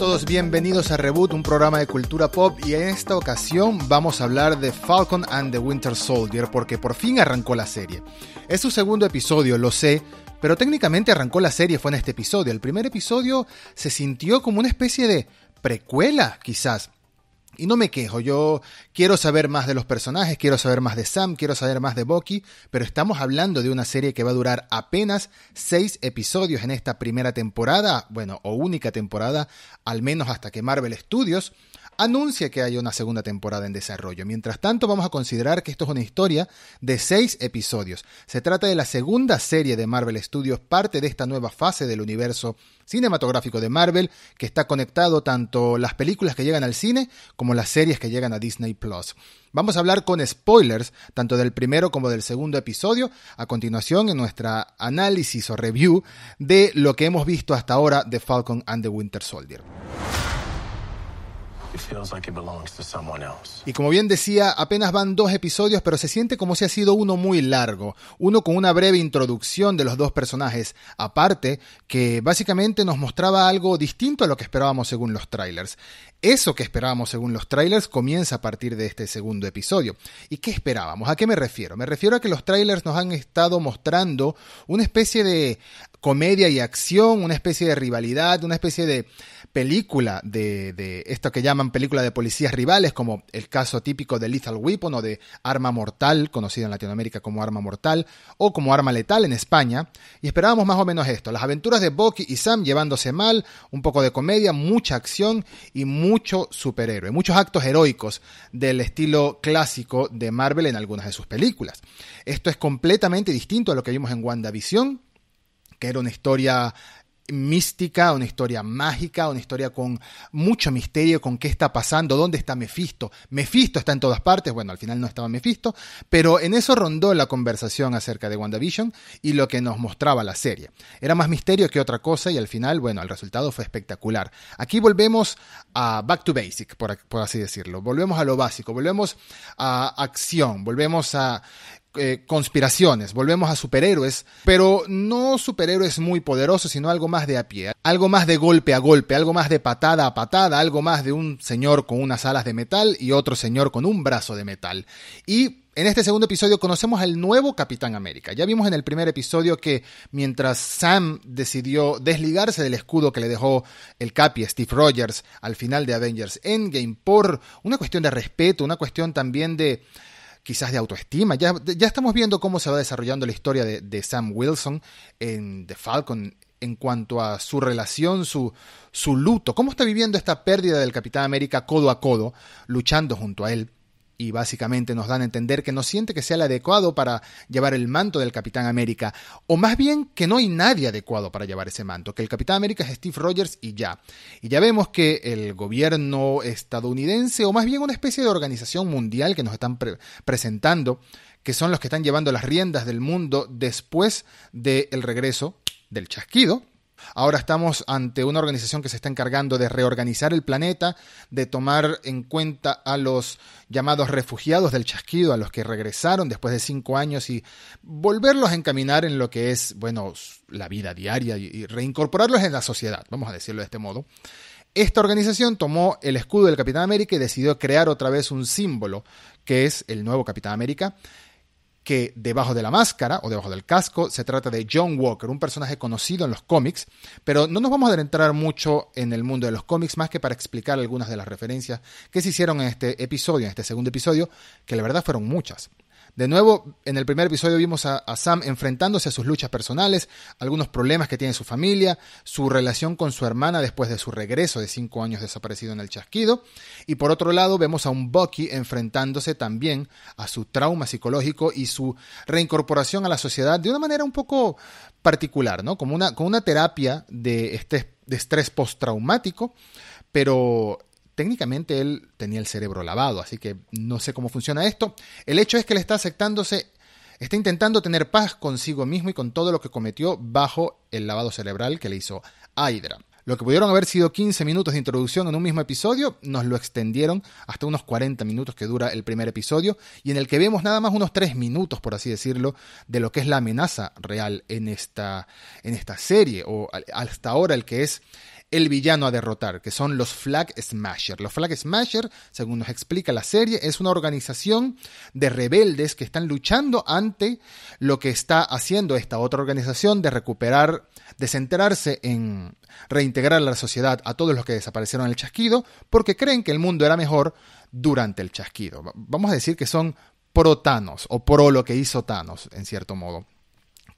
todos, bienvenidos a Reboot, un programa de cultura pop y en esta ocasión vamos a hablar de Falcon and the Winter Soldier porque por fin arrancó la serie. Es su segundo episodio, lo sé, pero técnicamente arrancó la serie fue en este episodio. El primer episodio se sintió como una especie de precuela, quizás. Y no me quejo, yo quiero saber más de los personajes, quiero saber más de Sam, quiero saber más de Bucky, pero estamos hablando de una serie que va a durar apenas seis episodios en esta primera temporada, bueno, o única temporada, al menos hasta que Marvel Studios anuncia que hay una segunda temporada en desarrollo. Mientras tanto, vamos a considerar que esto es una historia de seis episodios. Se trata de la segunda serie de Marvel Studios, parte de esta nueva fase del universo cinematográfico de Marvel, que está conectado tanto las películas que llegan al cine como las series que llegan a Disney Plus. Vamos a hablar con spoilers, tanto del primero como del segundo episodio, a continuación en nuestra análisis o review de lo que hemos visto hasta ahora de Falcon and the Winter Soldier. Y como bien decía, apenas van dos episodios, pero se siente como si ha sido uno muy largo, uno con una breve introducción de los dos personajes, aparte que básicamente nos mostraba algo distinto a lo que esperábamos según los trailers. Eso que esperábamos según los trailers comienza a partir de este segundo episodio. ¿Y qué esperábamos? ¿A qué me refiero? Me refiero a que los trailers nos han estado mostrando una especie de comedia y acción, una especie de rivalidad, una especie de película de, esto que llaman película de policías rivales, como el caso típico de Lethal Weapon o de Arma Mortal, conocida en Latinoamérica como Arma Mortal, o como Arma Letal en España, y esperábamos más o menos esto, las aventuras de Bucky y Sam llevándose mal, un poco de comedia, mucha acción y mucho superhéroe, muchos actos heroicos del estilo clásico de Marvel en algunas de sus películas. Esto es completamente distinto a lo que vimos en WandaVision, que era una historia mística, una historia mágica, una historia con mucho misterio, con qué está pasando, dónde está Mephisto. Mephisto está en todas partes, bueno, al final no estaba Mephisto, pero en eso rondó la conversación acerca de WandaVision y lo que nos mostraba la serie. Era más misterio que otra cosa y al final, bueno, el resultado fue espectacular. Aquí volvemos a back to basic, por así decirlo. Volvemos a lo básico, volvemos a acción, volvemos a eh, conspiraciones, volvemos a superhéroes, pero no superhéroes muy poderosos, sino algo más de a pie, algo más de golpe a golpe, algo más de patada a patada, algo más de un señor con unas alas de metal y otro señor con un brazo de metal. Y en este segundo episodio conocemos al nuevo Capitán América. Ya vimos en el primer episodio que mientras Sam decidió desligarse del escudo que le dejó el Capi, Steve Rogers, al final de Avengers Endgame, por una cuestión de respeto, una cuestión también de quizás de autoestima. Ya, estamos viendo cómo se va desarrollando la historia de, de Sam Wilson en The Falcon en cuanto a su relación, su, su luto, cómo está viviendo esta pérdida del Capitán América codo a codo, luchando junto a él y básicamente nos dan a entender que no siente que sea el adecuado para llevar el manto del Capitán América, o más bien que no hay nadie adecuado para llevar ese manto, que el Capitán América es Steve Rogers y ya. Y ya vemos que el gobierno estadounidense, o más bien una especie de organización mundial que nos están presentando, que son los que están llevando las riendas del mundo después del regreso del chasquido, Ahora estamos ante una organización que se está encargando de reorganizar el planeta, de tomar en cuenta a los llamados refugiados del chasquido, a los que regresaron después de cinco años y volverlos a encaminar en lo que es, bueno, la vida diaria y reincorporarlos en la sociedad, vamos a decirlo de este modo. Esta organización tomó el escudo del Capitán América y decidió crear otra vez un símbolo, que es el nuevo Capitán América, que debajo de la máscara o debajo del casco se trata de John Walker, un personaje conocido en los cómics, pero no nos vamos a adentrar mucho en el mundo de los cómics más que para explicar algunas de las referencias que se hicieron en este episodio, en este segundo episodio, que la verdad fueron muchas. De nuevo, en el primer episodio vimos a, Sam enfrentándose a sus luchas personales, algunos problemas que tiene su familia, su relación con su hermana después de su regreso de cinco años desaparecido en el chasquido, y por otro lado vemos a un Bucky enfrentándose también a su trauma psicológico y su reincorporación a la sociedad de una manera un poco particular, ¿no? Como una, una terapia de, este, de estrés postraumático, pero técnicamente él tenía el cerebro lavado, así que no sé cómo funciona esto. El hecho es que él está aceptándose, está intentando tener paz consigo mismo y con todo lo que cometió bajo el lavado cerebral que le hizo Hydra. Lo que pudieron haber sido 15 minutos de introducción en un mismo episodio, nos lo extendieron hasta unos 40 minutos que dura el primer episodio y en el que vemos nada más unos 3 minutos, por así decirlo, de lo que es la amenaza real en esta, en esta serie o hasta ahora el que es el villano a derrotar, que son los Flag Smasher. Los Flag Smasher, según nos explica la serie, es una organización de rebeldes que están luchando ante lo que está haciendo esta otra organización de recuperar, de centrarse en reintegrar a la sociedad a todos los que desaparecieron en el chasquido, porque creen que el mundo era mejor durante el chasquido. Vamos a decir que son pro Thanos o pro lo que hizo Thanos, en cierto modo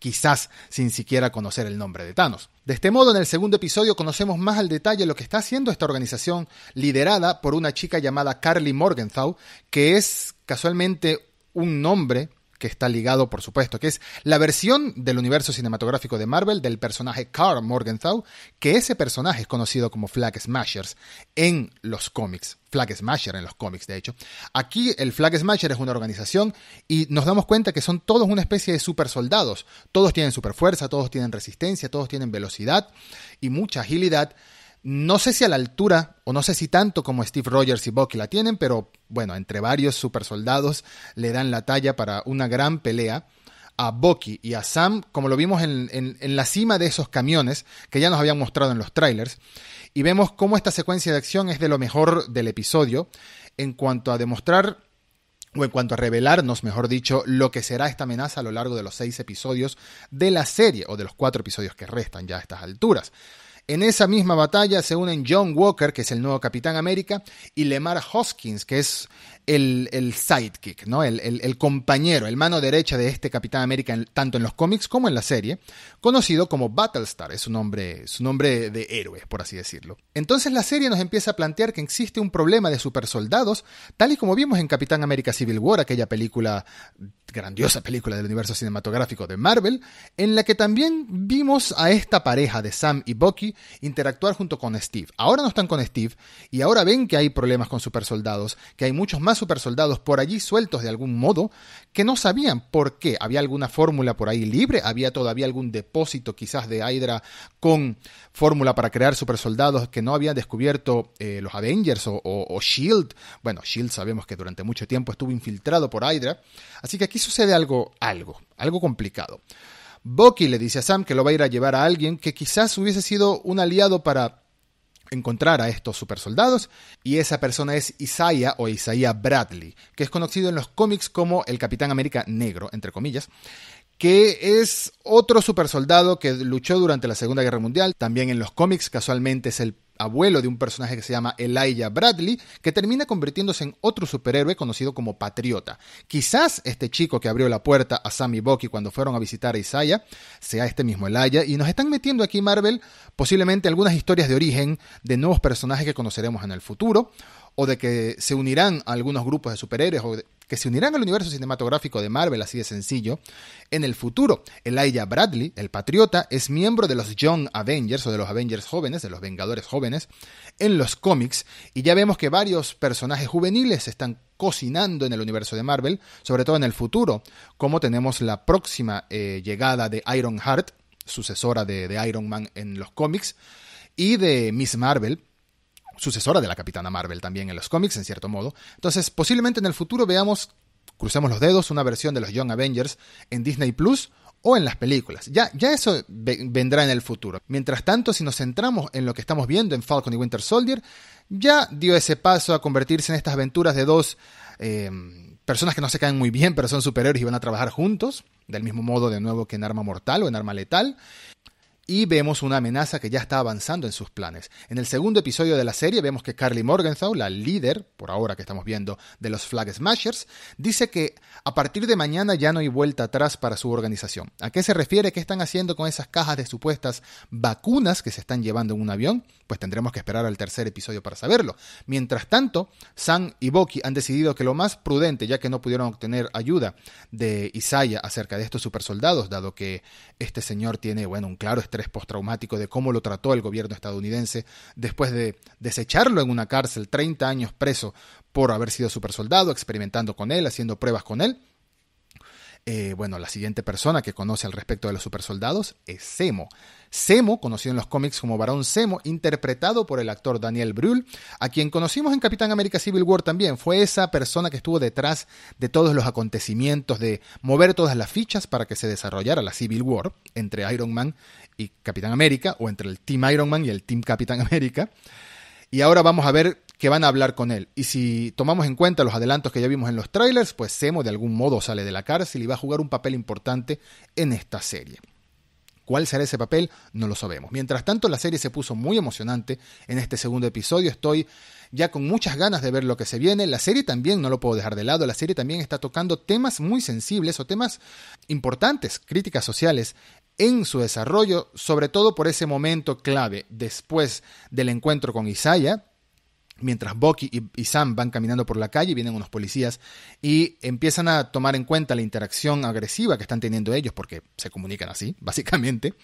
quizás sin siquiera conocer el nombre de Thanos. De este modo, en el segundo episodio conocemos más al detalle lo que está haciendo esta organización liderada por una chica llamada Carly Morgenthau, que es casualmente un nombre que está ligado, por supuesto, que es la versión del universo cinematográfico de Marvel del personaje Carl Morgenthau, que ese personaje es conocido como Flag Smashers en los cómics. Flag Smasher en los cómics, de hecho. Aquí el Flag Smasher es una organización y nos damos cuenta que son todos una especie de super soldados. Todos tienen super fuerza, todos tienen resistencia, todos tienen velocidad y mucha agilidad no sé si a la altura, o no sé si tanto como Steve Rogers y Bucky la tienen, pero bueno, entre varios supersoldados le dan la talla para una gran pelea a Bucky y a Sam, como lo vimos en, en, la cima de esos camiones que ya nos habían mostrado en los trailers, y vemos cómo esta secuencia de acción es de lo mejor del episodio en cuanto a demostrar o en cuanto a revelarnos, mejor dicho, lo que será esta amenaza a lo largo de los seis episodios de la serie, o de los cuatro episodios que restan ya a estas alturas. En esa misma batalla se unen John Walker, que es el nuevo Capitán América, y Lemar Hoskins, que es el, sidekick, ¿no? El, compañero, el mano derecha de este Capitán América, tanto en los cómics como en la serie, conocido como Battlestar, es su nombre, su nombre de héroe, por así decirlo. Entonces la serie nos empieza a plantear que existe un problema de supersoldados, tal y como vimos en Capitán América Civil War, aquella película, grandiosa película del universo cinematográfico de Marvel, en la que también vimos a esta pareja de Sam y Bucky interactuar junto con Steve. Ahora no están con Steve y ahora ven que hay problemas con supersoldados, que hay muchos más supersoldados por allí sueltos de algún modo que no sabían por qué. Había alguna fórmula por ahí libre, había todavía algún depósito quizás de Hydra con fórmula para crear supersoldados que no habían descubierto eh, los Avengers o, Shield. Bueno, Shield sabemos que durante mucho tiempo estuvo infiltrado por Hydra. Así que aquí sucede algo, algo, algo complicado. Bucky le dice a Sam que lo va a ir a llevar a alguien que quizás hubiese sido un aliado para encontrar a estos supersoldados y esa persona es Isaiah o Isaiah Bradley, que es conocido en los cómics como el Capitán América Negro, entre comillas, que es otro supersoldado que luchó durante la Segunda Guerra Mundial, también en los cómics casualmente es el abuelo de un personaje que se llama Elijah Bradley, que termina convirtiéndose en otro superhéroe conocido como Patriota. Quizás este chico que abrió la puerta a Sam y Bucky cuando fueron a visitar a Isaiah sea este mismo Elijah, y nos están metiendo aquí Marvel posiblemente algunas historias de origen de nuevos personajes que conoceremos en el futuro, o de que se unirán a algunos grupos de superhéroes que se unirán al universo cinematográfico de Marvel, así de sencillo, en el futuro. Elijah Bradley, el patriota, es miembro de los Young Avengers o de los Avengers jóvenes, de los Vengadores jóvenes, en los cómics, y ya vemos que varios personajes juveniles están cocinando en el universo de Marvel, sobre todo en el futuro, como tenemos la próxima eh, llegada de Iron Heart, sucesora de, de Iron Man en los cómics, y de Miss Marvel, sucesora de la Capitana Marvel también en los cómics, en cierto modo. Entonces, posiblemente en el futuro veamos, crucemos los dedos, una versión de los Young Avengers en Disney Plus o en las películas. Ya, ya eso vendrá en el futuro. Mientras tanto, si nos centramos en lo que estamos viendo en Falcon y Winter Soldier, ya dio ese paso a convertirse en estas aventuras de dos eh, personas que no se caen muy bien, pero son superhéroes y van a trabajar juntos, del mismo modo de nuevo que en Arma Mortal o en Arma Letal y vemos una amenaza que ya está avanzando en sus planes. En el segundo episodio de la serie vemos que Carly Morgenthau, la líder, por ahora que estamos viendo, de los Flag Smashers, dice que a partir de mañana ya no hay vuelta atrás para su organización. ¿A qué se refiere? ¿Qué están haciendo con esas cajas de supuestas vacunas que se están llevando en un avión? Pues tendremos que esperar al tercer episodio para saberlo. Mientras tanto, Sam y Bucky han decidido que lo más prudente, ya que no pudieron obtener ayuda de Isaiah acerca de estos supersoldados, dado que este señor tiene, bueno, un claro estrés postraumático de cómo lo trató el gobierno estadounidense después de desecharlo en una cárcel 30 años preso por haber sido supersoldado, experimentando con él, haciendo pruebas con él. Eh, bueno, la siguiente persona que conoce al respecto de los supersoldados es Zemo. Zemo, conocido en los cómics como Barón Zemo, interpretado por el actor Daniel Brühl, a quien conocimos en Capitán América Civil War también, fue esa persona que estuvo detrás de todos los acontecimientos, de mover todas las fichas para que se desarrollara la Civil War entre Iron Man y Capitán América, o entre el Team Iron Man y el Team Capitán América. Y ahora vamos a ver que van a hablar con él. Y si tomamos en cuenta los adelantos que ya vimos en los trailers, pues Zemo de algún modo sale de la cárcel y va a jugar un papel importante en esta serie. ¿Cuál será ese papel? No lo sabemos. Mientras tanto, la serie se puso muy emocionante en este segundo episodio. Estoy ya con muchas ganas de ver lo que se viene. La serie también, no lo puedo dejar de lado, la serie también está tocando temas muy sensibles o temas importantes, críticas sociales en su desarrollo, sobre todo por ese momento clave después del encuentro con Isaiah, mientras Bucky y, Sam van caminando por la calle, vienen unos policías y empiezan a tomar en cuenta la interacción agresiva que están teniendo ellos, porque se comunican así, básicamente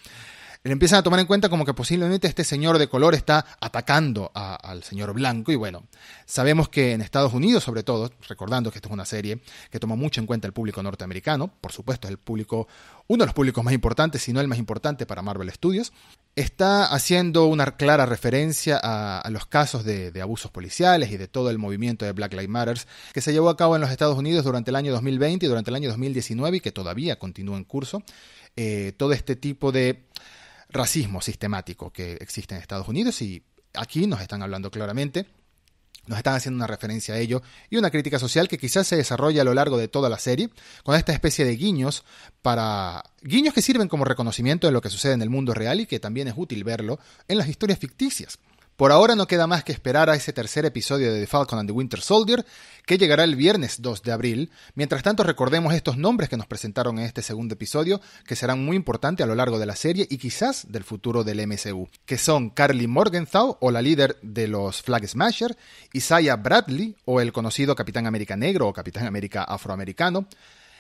le empiezan a tomar en cuenta como que posiblemente este señor de color está atacando al señor blanco. Y bueno, sabemos que en Estados Unidos, sobre todo, recordando que esto es una serie que toma mucho en cuenta el público norteamericano, por supuesto es el público, uno de los públicos más importantes, si no el más importante para Marvel Studios, está haciendo una clara referencia a, los casos de, abusos policiales y de todo el movimiento de Black Lives Matter que se llevó a cabo en los Estados Unidos durante el año 2020 y durante el año 2019 y que todavía continúa en curso. Eh, todo este tipo de racismo sistemático que existe en Estados Unidos y aquí nos están hablando claramente, nos están haciendo una referencia a ello y una crítica social que quizás se desarrolla a lo largo de toda la serie, con esta especie de guiños para guiños que sirven como reconocimiento de lo que sucede en el mundo real y que también es útil verlo en las historias ficticias. Por ahora no queda más que esperar a ese tercer episodio de The Falcon and the Winter Soldier, que llegará el viernes 2 de abril. Mientras tanto, recordemos estos nombres que nos presentaron en este segundo episodio, que serán muy importantes a lo largo de la serie y quizás del futuro del MCU, que son Carly Morgenthau, o la líder de los Flag Smasher, Isaiah Bradley, o el conocido Capitán América Negro o Capitán América Afroamericano,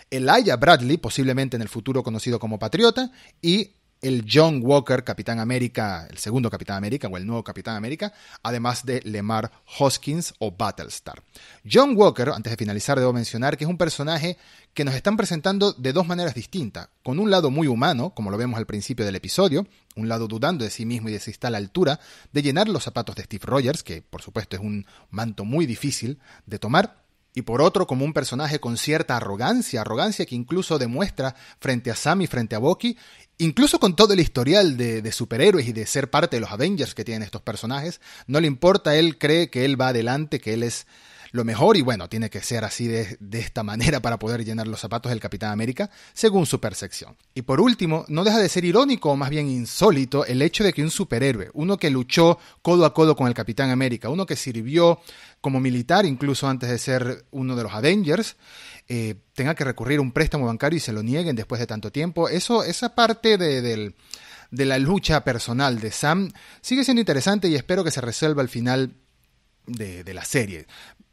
Elijah Bradley, posiblemente en el futuro conocido como Patriota, y el John Walker, Capitán América, el segundo Capitán América o el nuevo Capitán América, además de Lemar Hoskins o Battlestar. John Walker, antes de finalizar, debo mencionar que es un personaje que nos están presentando de dos maneras distintas, con un lado muy humano, como lo vemos al principio del episodio, un lado dudando de sí mismo y de si está a la altura de llenar los zapatos de Steve Rogers, que por supuesto es un manto muy difícil de tomar, y por otro como un personaje con cierta arrogancia, arrogancia que incluso demuestra frente a Sam y frente a Bucky, incluso con todo el historial de, superhéroes y de ser parte de los Avengers que tienen estos personajes, no le importa, él cree que él va adelante, que él es lo mejor y bueno, tiene que ser así de, de, esta manera para poder llenar los zapatos del Capitán América, según su percepción. Y por último, no deja de ser irónico o más bien insólito el hecho de que un superhéroe, uno que luchó codo a codo con el Capitán América, uno que sirvió como militar incluso antes de ser uno de los Avengers, eh, tenga que recurrir a un préstamo bancario y se lo nieguen después de tanto tiempo. Eso, esa parte de, de la lucha personal de Sam sigue siendo interesante y espero que se resuelva al final de, de, la serie.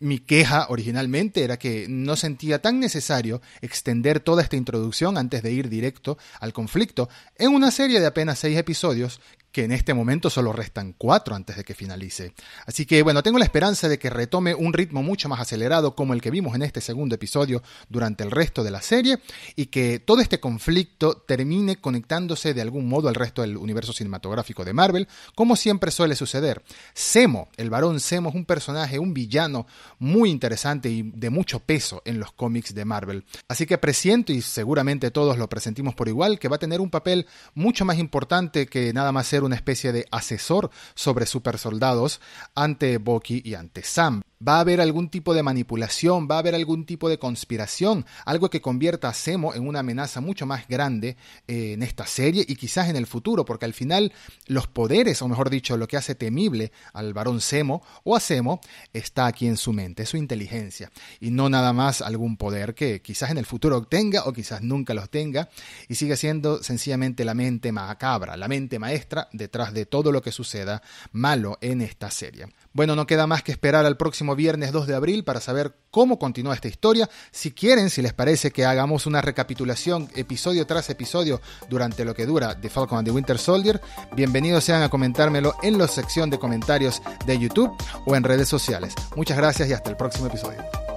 Mi queja originalmente era que no sentía tan necesario extender toda esta introducción antes de ir directo al conflicto. En una serie de apenas seis episodios que en este momento solo restan cuatro antes de que finalice. Así que bueno, tengo la esperanza de que retome un ritmo mucho más acelerado como el que vimos en este segundo episodio durante el resto de la serie y que todo este conflicto termine conectándose de algún modo al resto del universo cinematográfico de Marvel, como siempre suele suceder. Semo, el varón Semo es un personaje, un villano muy interesante y de mucho peso en los cómics de Marvel. Así que presiento y seguramente todos lo presentimos por igual que va a tener un papel mucho más importante que nada más ser una especie de asesor sobre supersoldados ante Bucky y ante Sam va a haber algún tipo de manipulación, va a haber algún tipo de conspiración, algo que convierta a Semo en una amenaza mucho más grande eh, en esta serie y quizás en el futuro, porque al final los poderes, o mejor dicho, lo que hace temible al varón Semo o a Semo, está aquí en su mente, su inteligencia, y no nada más algún poder que quizás en el futuro obtenga o quizás nunca los tenga, y sigue siendo sencillamente la mente macabra, la mente maestra detrás de todo lo que suceda malo en esta serie. Bueno, no queda más que esperar al próximo viernes 2 de abril para saber cómo continúa esta historia. Si quieren, si les parece que hagamos una recapitulación episodio tras episodio durante lo que dura The Falcon and the Winter Soldier, bienvenidos sean a comentármelo en la sección de comentarios de YouTube o en redes sociales. Muchas gracias y hasta el próximo episodio.